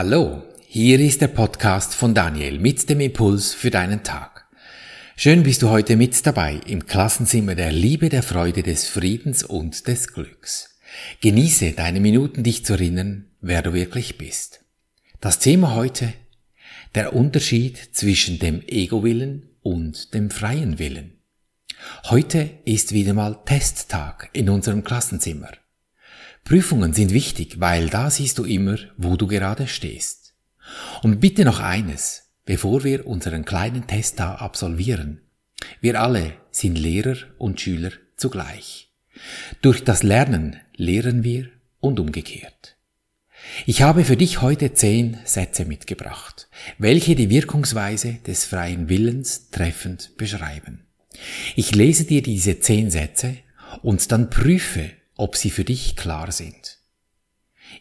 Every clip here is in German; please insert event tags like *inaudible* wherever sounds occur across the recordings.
Hallo, hier ist der Podcast von Daniel mit dem Impuls für deinen Tag. Schön bist du heute mit dabei im Klassenzimmer der Liebe, der Freude, des Friedens und des Glücks. Genieße deine Minuten, dich zu erinnern, wer du wirklich bist. Das Thema heute, der Unterschied zwischen dem Ego-Willen und dem freien Willen. Heute ist wieder mal Testtag in unserem Klassenzimmer. Prüfungen sind wichtig, weil da siehst du immer, wo du gerade stehst. Und bitte noch eines, bevor wir unseren kleinen Test da absolvieren. Wir alle sind Lehrer und Schüler zugleich. Durch das Lernen lehren wir und umgekehrt. Ich habe für dich heute zehn Sätze mitgebracht, welche die Wirkungsweise des freien Willens treffend beschreiben. Ich lese dir diese zehn Sätze und dann prüfe, ob sie für dich klar sind.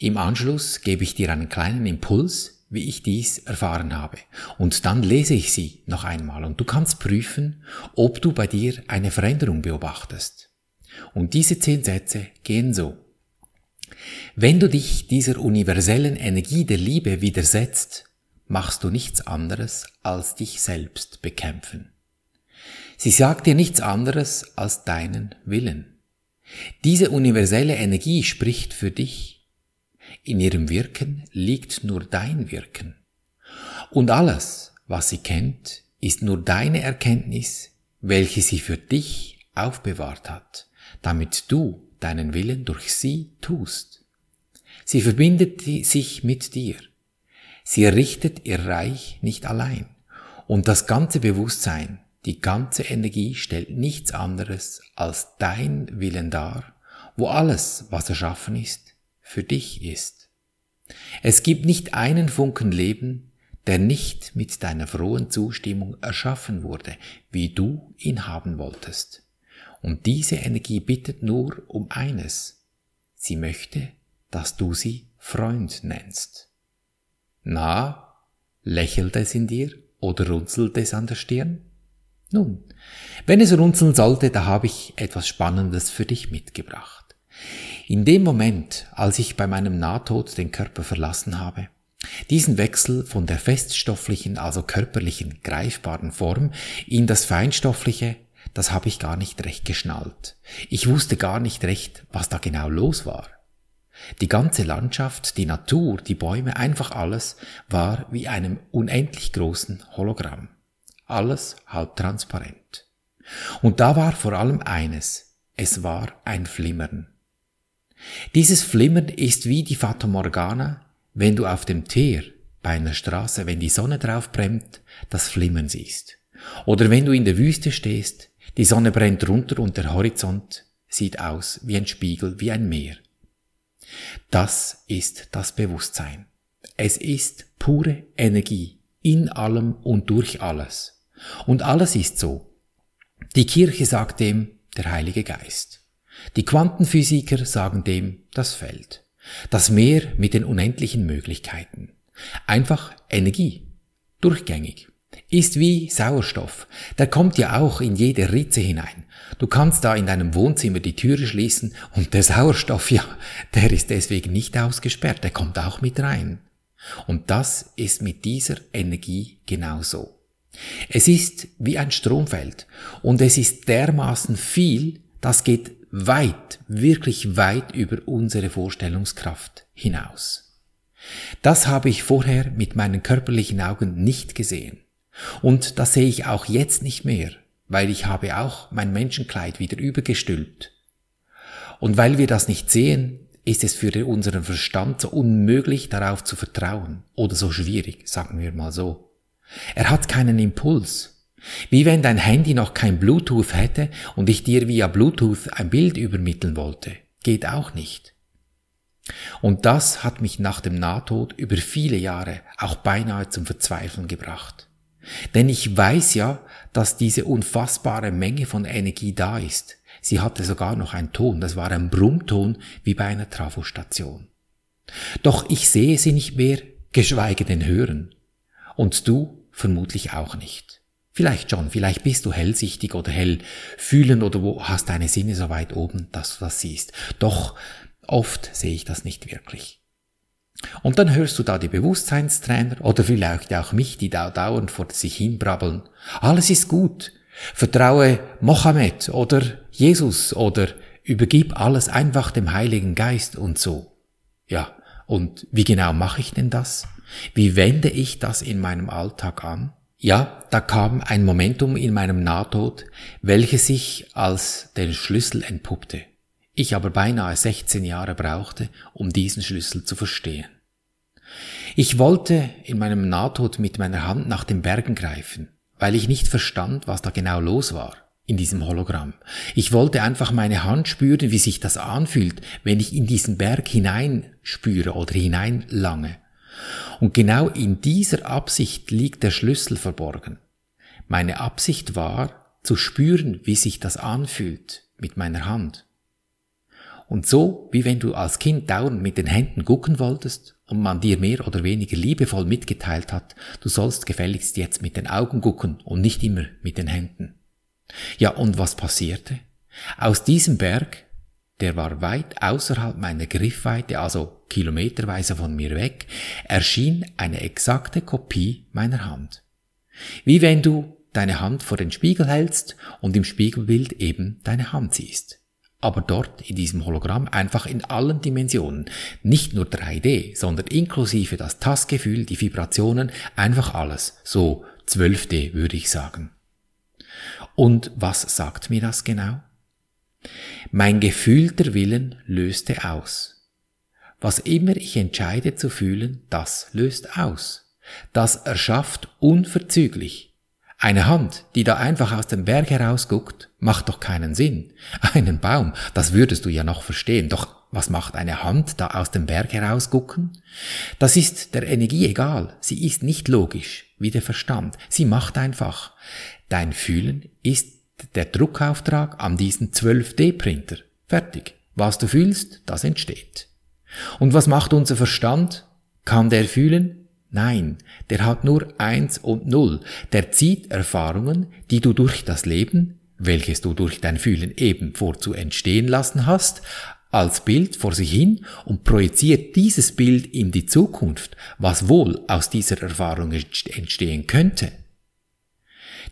Im Anschluss gebe ich dir einen kleinen Impuls, wie ich dies erfahren habe, und dann lese ich sie noch einmal und du kannst prüfen, ob du bei dir eine Veränderung beobachtest. Und diese zehn Sätze gehen so. Wenn du dich dieser universellen Energie der Liebe widersetzt, machst du nichts anderes als dich selbst bekämpfen. Sie sagt dir nichts anderes als deinen Willen. Diese universelle Energie spricht für dich. In ihrem Wirken liegt nur dein Wirken. Und alles, was sie kennt, ist nur deine Erkenntnis, welche sie für dich aufbewahrt hat, damit du deinen Willen durch sie tust. Sie verbindet sich mit dir. Sie errichtet ihr Reich nicht allein. Und das ganze Bewusstsein, die ganze Energie stellt nichts anderes als dein Willen dar, wo alles, was erschaffen ist, für dich ist. Es gibt nicht einen Funken Leben, der nicht mit deiner frohen Zustimmung erschaffen wurde, wie du ihn haben wolltest. Und diese Energie bittet nur um eines. Sie möchte, dass du sie Freund nennst. Na, lächelt es in dir oder runzelt es an der Stirn? Nun, wenn es runzeln sollte, da habe ich etwas Spannendes für dich mitgebracht. In dem Moment, als ich bei meinem Nahtod den Körper verlassen habe, diesen Wechsel von der feststofflichen, also körperlichen, greifbaren Form in das feinstoffliche, das habe ich gar nicht recht geschnallt. Ich wusste gar nicht recht, was da genau los war. Die ganze Landschaft, die Natur, die Bäume, einfach alles war wie einem unendlich großen Hologramm alles halb transparent. Und da war vor allem eines, es war ein Flimmern. Dieses Flimmern ist wie die Fata Morgana, wenn du auf dem Teer bei einer Straße, wenn die Sonne drauf brennt, das Flimmern siehst. Oder wenn du in der Wüste stehst, die Sonne brennt runter und der Horizont sieht aus wie ein Spiegel, wie ein Meer. Das ist das Bewusstsein. Es ist pure Energie in allem und durch alles. Und alles ist so. Die Kirche sagt dem der Heilige Geist. Die Quantenphysiker sagen dem das Feld. Das Meer mit den unendlichen Möglichkeiten. Einfach Energie. Durchgängig. Ist wie Sauerstoff. Der kommt ja auch in jede Ritze hinein. Du kannst da in deinem Wohnzimmer die Türe schließen und der Sauerstoff, ja, der ist deswegen nicht ausgesperrt, der kommt auch mit rein. Und das ist mit dieser Energie genauso. Es ist wie ein Stromfeld und es ist dermaßen viel, das geht weit, wirklich weit über unsere Vorstellungskraft hinaus. Das habe ich vorher mit meinen körperlichen Augen nicht gesehen. Und das sehe ich auch jetzt nicht mehr, weil ich habe auch mein Menschenkleid wieder übergestülpt. Und weil wir das nicht sehen, ist es für unseren Verstand so unmöglich darauf zu vertrauen oder so schwierig, sagen wir mal so. Er hat keinen Impuls. Wie wenn dein Handy noch kein Bluetooth hätte und ich dir via Bluetooth ein Bild übermitteln wollte. Geht auch nicht. Und das hat mich nach dem Nahtod über viele Jahre auch beinahe zum Verzweifeln gebracht. Denn ich weiß ja, dass diese unfassbare Menge von Energie da ist. Sie hatte sogar noch einen Ton, das war ein Brummton wie bei einer Trafostation. Doch ich sehe sie nicht mehr, geschweige denn hören. Und du vermutlich auch nicht. Vielleicht schon, vielleicht bist du hellsichtig oder hell fühlend oder wo hast deine Sinne so weit oben, dass du das siehst. Doch oft sehe ich das nicht wirklich. Und dann hörst du da die Bewusstseinstrainer oder vielleicht auch mich, die da dauernd vor sich hinbrabbeln. Alles ist gut. Vertraue Mohammed oder Jesus oder übergib alles einfach dem Heiligen Geist und so. Ja, und wie genau mache ich denn das? Wie wende ich das in meinem Alltag an? Ja, da kam ein Momentum in meinem Nahtod, welches sich als den Schlüssel entpuppte. Ich aber beinahe 16 Jahre brauchte, um diesen Schlüssel zu verstehen. Ich wollte in meinem Nahtod mit meiner Hand nach den Bergen greifen, weil ich nicht verstand, was da genau los war in diesem Hologramm. Ich wollte einfach meine Hand spüren, wie sich das anfühlt, wenn ich in diesen Berg hineinspüre oder hineinlange. Und genau in dieser Absicht liegt der Schlüssel verborgen. Meine Absicht war, zu spüren, wie sich das anfühlt mit meiner Hand. Und so, wie wenn du als Kind dauernd mit den Händen gucken wolltest und man dir mehr oder weniger liebevoll mitgeteilt hat, du sollst gefälligst jetzt mit den Augen gucken und nicht immer mit den Händen. Ja, und was passierte? Aus diesem Berg, der war weit außerhalb meiner Griffweite, also kilometerweise von mir weg, erschien eine exakte Kopie meiner Hand. Wie wenn du deine Hand vor den Spiegel hältst und im Spiegelbild eben deine Hand siehst. Aber dort in diesem Hologramm einfach in allen Dimensionen. Nicht nur 3D, sondern inklusive das Tastgefühl, die Vibrationen, einfach alles. So 12D würde ich sagen. Und was sagt mir das genau? Mein gefühlter Willen löste aus. Was immer ich entscheide zu fühlen, das löst aus. Das erschafft unverzüglich. Eine Hand, die da einfach aus dem Berg herausguckt, macht doch keinen Sinn. Einen Baum, das würdest du ja noch verstehen. Doch was macht eine Hand da aus dem Berg herausgucken? Das ist der Energie egal. Sie ist nicht logisch, wie der Verstand. Sie macht einfach. Dein Fühlen ist der Druckauftrag an diesen 12D-Printer. Fertig. Was du fühlst, das entsteht. Und was macht unser Verstand? Kann der fühlen? Nein, der hat nur eins und null. Der zieht Erfahrungen, die du durch das Leben, welches du durch dein Fühlen eben vorzu entstehen lassen hast, als Bild vor sich hin und projiziert dieses Bild in die Zukunft, was wohl aus dieser Erfahrung entstehen könnte.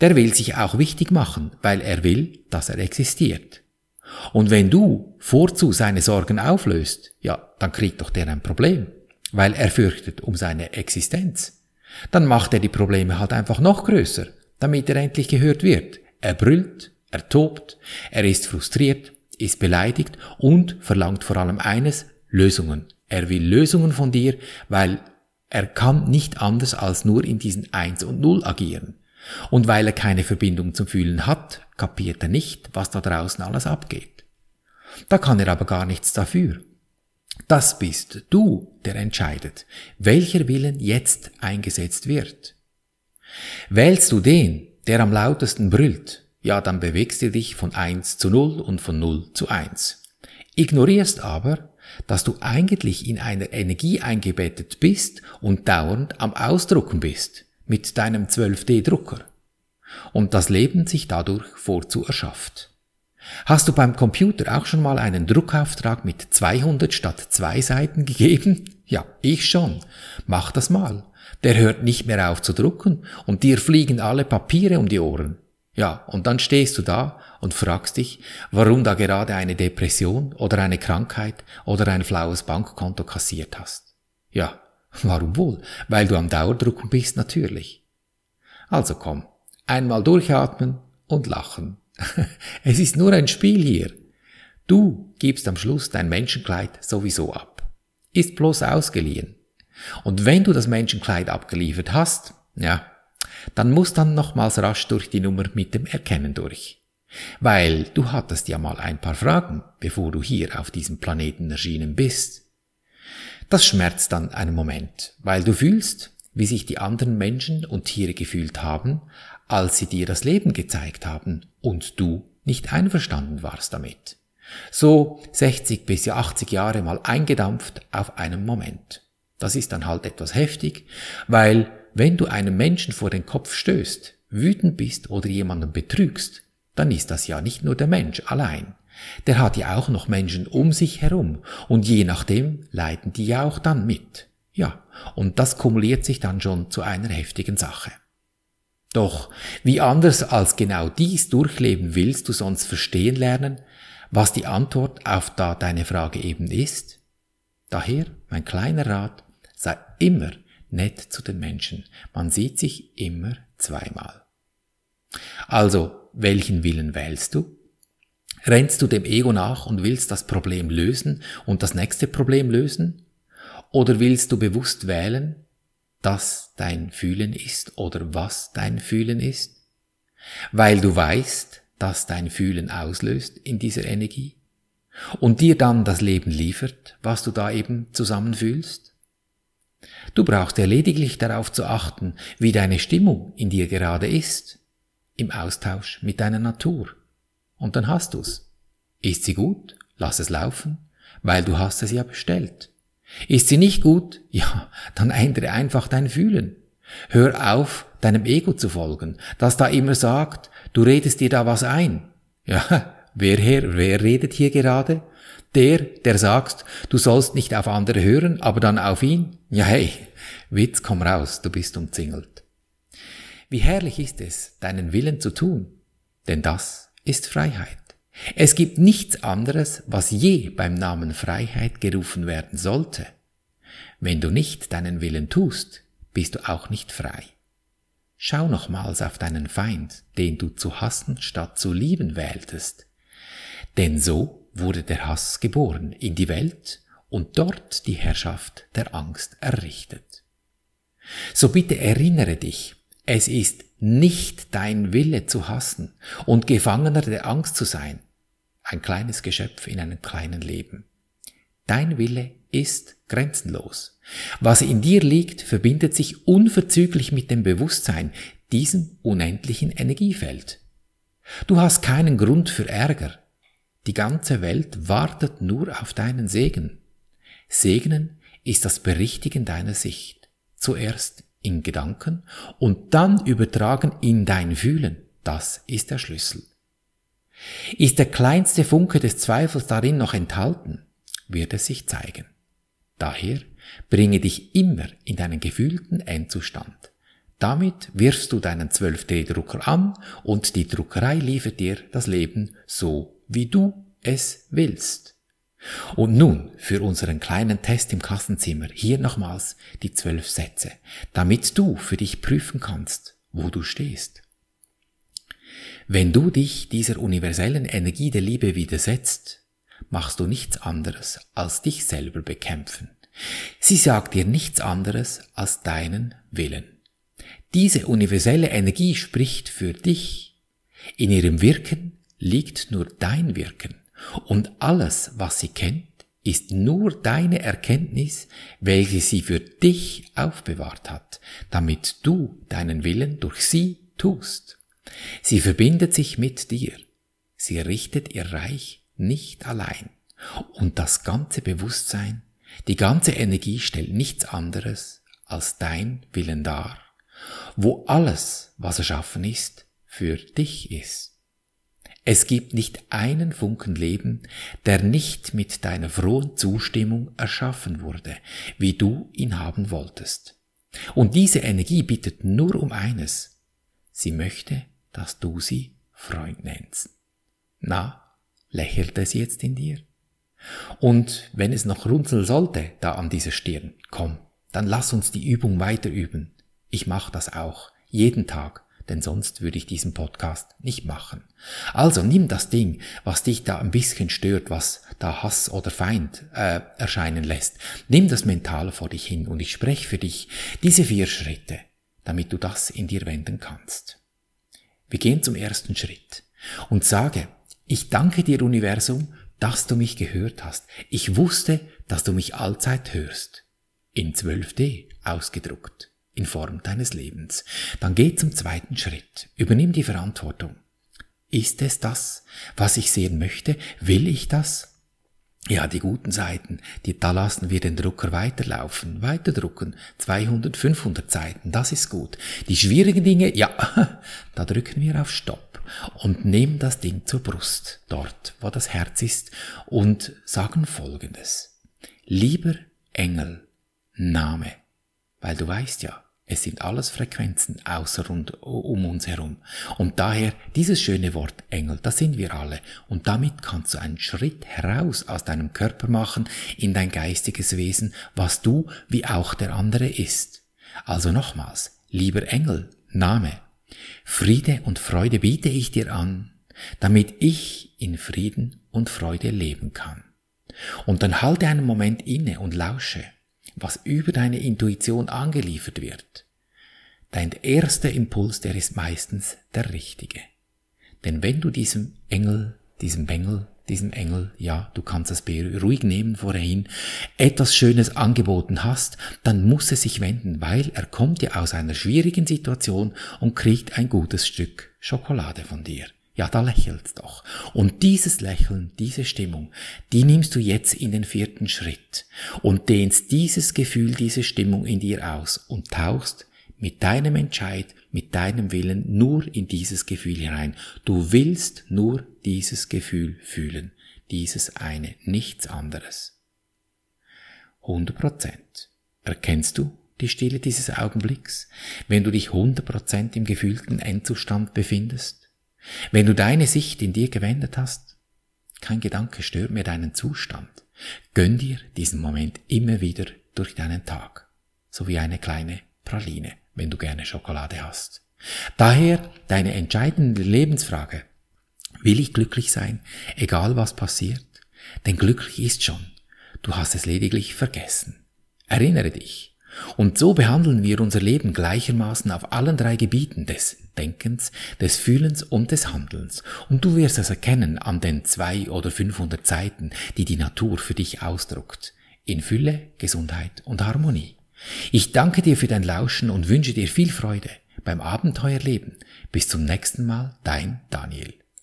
Der will sich auch wichtig machen, weil er will, dass er existiert. Und wenn du vorzu seine Sorgen auflöst, ja, dann kriegt doch der ein Problem, weil er fürchtet um seine Existenz. Dann macht er die Probleme halt einfach noch größer, damit er endlich gehört wird. Er brüllt, er tobt, er ist frustriert, ist beleidigt und verlangt vor allem eines, Lösungen. Er will Lösungen von dir, weil er kann nicht anders als nur in diesen Eins und Null agieren. Und weil er keine Verbindung zum Fühlen hat, kapiert er nicht, was da draußen alles abgeht. Da kann er aber gar nichts dafür. Das bist du, der entscheidet, welcher Willen jetzt eingesetzt wird. Wählst du den, der am lautesten brüllt, ja, dann bewegst du dich von eins zu null und von null zu eins. Ignorierst aber, dass du eigentlich in einer Energie eingebettet bist und dauernd am Ausdrucken bist, mit deinem 12D-Drucker und das Leben sich dadurch vorzu erschafft. Hast du beim Computer auch schon mal einen Druckauftrag mit 200 statt zwei Seiten gegeben? *laughs* Ja, ich schon. Mach das mal. Der hört nicht mehr auf zu drucken und dir fliegen alle Papiere um die Ohren. Ja, und dann stehst du da und fragst dich, warum da gerade eine Depression oder eine Krankheit oder ein flaues Bankkonto kassiert hast. Ja, Warum wohl? Weil du am Dauerdrucken bist natürlich. Also komm, einmal durchatmen und lachen. *laughs* es ist nur ein Spiel hier. Du gibst am Schluss dein Menschenkleid sowieso ab. Ist bloß ausgeliehen. Und wenn du das Menschenkleid abgeliefert hast, ja, dann musst dann nochmals rasch durch die Nummer mit dem Erkennen durch. Weil du hattest ja mal ein paar Fragen, bevor du hier auf diesem Planeten erschienen bist. Das schmerzt dann einen Moment, weil du fühlst, wie sich die anderen Menschen und Tiere gefühlt haben, als sie dir das Leben gezeigt haben und du nicht einverstanden warst damit. So 60 bis 80 Jahre mal eingedampft auf einen Moment. Das ist dann halt etwas heftig, weil wenn du einem Menschen vor den Kopf stößt, wütend bist oder jemanden betrügst, dann ist das ja nicht nur der Mensch allein. Der hat ja auch noch Menschen um sich herum und je nachdem leiden die ja auch dann mit. Ja, und das kumuliert sich dann schon zu einer heftigen Sache. Doch wie anders als genau dies durchleben willst du sonst verstehen lernen, was die Antwort auf da deine Frage eben ist? Daher mein kleiner Rat, sei immer nett zu den Menschen. Man sieht sich immer zweimal. Also, welchen Willen wählst du? Rennst du dem Ego nach und willst das Problem lösen und das nächste Problem lösen? Oder willst du bewusst wählen, dass dein Fühlen ist oder was dein Fühlen ist? Weil du weißt, dass dein Fühlen auslöst in dieser Energie und dir dann das Leben liefert, was du da eben zusammenfühlst? Du brauchst ja lediglich darauf zu achten, wie deine Stimmung in dir gerade ist, im Austausch mit deiner Natur. Und dann hast du's. Ist sie gut? Lass es laufen, weil du hast es ja bestellt. Ist sie nicht gut? Ja, dann ändere einfach dein Fühlen. Hör auf, deinem Ego zu folgen, das da immer sagt, du redest dir da was ein. Ja, wer her, wer redet hier gerade? Der, der sagt, du sollst nicht auf andere hören, aber dann auf ihn? Ja, hey, Witz, komm raus, du bist umzingelt. Wie herrlich ist es, deinen Willen zu tun, denn das ist Freiheit. Es gibt nichts anderes, was je beim Namen Freiheit gerufen werden sollte. Wenn du nicht deinen Willen tust, bist du auch nicht frei. Schau nochmals auf deinen Feind, den du zu hassen statt zu lieben wähltest. Denn so wurde der Hass geboren in die Welt und dort die Herrschaft der Angst errichtet. So bitte erinnere dich, es ist nicht dein Wille zu hassen und Gefangener der Angst zu sein, ein kleines Geschöpf in einem kleinen Leben. Dein Wille ist grenzenlos. Was in dir liegt, verbindet sich unverzüglich mit dem Bewusstsein, diesem unendlichen Energiefeld. Du hast keinen Grund für Ärger. Die ganze Welt wartet nur auf deinen Segen. Segnen ist das Berichtigen deiner Sicht. Zuerst in Gedanken und dann übertragen in dein Fühlen. Das ist der Schlüssel. Ist der kleinste Funke des Zweifels darin noch enthalten, wird es sich zeigen. Daher bringe dich immer in deinen gefühlten Endzustand. Damit wirfst du deinen 12D-Drucker an und die Druckerei liefert dir das Leben so, wie du es willst. Und nun für unseren kleinen Test im Klassenzimmer hier nochmals die zwölf Sätze, damit du für dich prüfen kannst, wo du stehst. Wenn du dich dieser universellen Energie der Liebe widersetzt, machst du nichts anderes als dich selber bekämpfen. Sie sagt dir nichts anderes als deinen Willen. Diese universelle Energie spricht für dich. In ihrem Wirken liegt nur dein Wirken. Und alles, was sie kennt, ist nur deine Erkenntnis, welche sie für dich aufbewahrt hat, damit du deinen Willen durch sie tust. Sie verbindet sich mit dir. Sie richtet ihr Reich nicht allein. Und das ganze Bewusstsein, die ganze Energie stellt nichts anderes als dein Willen dar, wo alles, was erschaffen ist, für dich ist. Es gibt nicht einen Funken Leben, der nicht mit deiner frohen Zustimmung erschaffen wurde, wie du ihn haben wolltest. Und diese Energie bittet nur um eines. Sie möchte, dass du sie Freund nennst. Na, lächelt es jetzt in dir? Und wenn es noch runzeln sollte, da an dieser Stirn, komm, dann lass uns die Übung weiter üben. Ich mach das auch, jeden Tag, denn sonst würde ich diesen Podcast nicht machen. Also nimm das Ding, was dich da ein bisschen stört, was da Hass oder Feind äh, erscheinen lässt. Nimm das mental vor dich hin und ich spreche für dich diese vier Schritte, damit du das in dir wenden kannst. Wir gehen zum ersten Schritt und sage, ich danke dir Universum, dass du mich gehört hast. Ich wusste, dass du mich allzeit hörst. In 12D ausgedruckt in Form deines Lebens. Dann geh zum zweiten Schritt. Übernimm die Verantwortung. Ist es das, was ich sehen möchte? Will ich das? Ja, die guten Seiten, die, da lassen wir den Drucker weiterlaufen, weiterdrucken. 200, 500 Seiten, das ist gut. Die schwierigen Dinge, ja, *laughs* da drücken wir auf Stopp und nehmen das Ding zur Brust, dort, wo das Herz ist, und sagen Folgendes. Lieber Engel, Name. Weil du weißt ja, es sind alles Frequenzen außer und um uns herum. Und daher dieses schöne Wort Engel, das sind wir alle. Und damit kannst du einen Schritt heraus aus deinem Körper machen in dein geistiges Wesen, was du wie auch der andere ist. Also nochmals, lieber Engel, Name. Friede und Freude biete ich dir an, damit ich in Frieden und Freude leben kann. Und dann halte einen Moment inne und lausche was über deine Intuition angeliefert wird, dein erster Impuls, der ist meistens der richtige. Denn wenn du diesem Engel, diesem Bengel, diesem Engel, ja, du kannst es ruhig nehmen vorhin, etwas Schönes angeboten hast, dann muss er sich wenden, weil er kommt ja aus einer schwierigen Situation und kriegt ein gutes Stück Schokolade von dir. Ja, da lächelt's doch. Und dieses Lächeln, diese Stimmung, die nimmst du jetzt in den vierten Schritt und dehnst dieses Gefühl, diese Stimmung in dir aus und tauchst mit deinem Entscheid, mit deinem Willen nur in dieses Gefühl hinein. Du willst nur dieses Gefühl fühlen, dieses eine, nichts anderes. 100 Prozent. Erkennst du die Stille dieses Augenblicks, wenn du dich 100 Prozent im gefühlten Endzustand befindest? Wenn du deine Sicht in dir gewendet hast, kein Gedanke stört mir deinen Zustand. Gönn dir diesen Moment immer wieder durch deinen Tag, so wie eine kleine Praline, wenn du gerne Schokolade hast. Daher deine entscheidende Lebensfrage. Will ich glücklich sein, egal was passiert? Denn glücklich ist schon. Du hast es lediglich vergessen. Erinnere dich, und so behandeln wir unser Leben gleichermaßen auf allen drei Gebieten des Denkens, des Fühlens und des Handelns. Und du wirst es erkennen an den zwei oder 500 Seiten, die die Natur für dich ausdruckt. In Fülle, Gesundheit und Harmonie. Ich danke dir für dein Lauschen und wünsche dir viel Freude beim Abenteuerleben. Bis zum nächsten Mal, dein Daniel.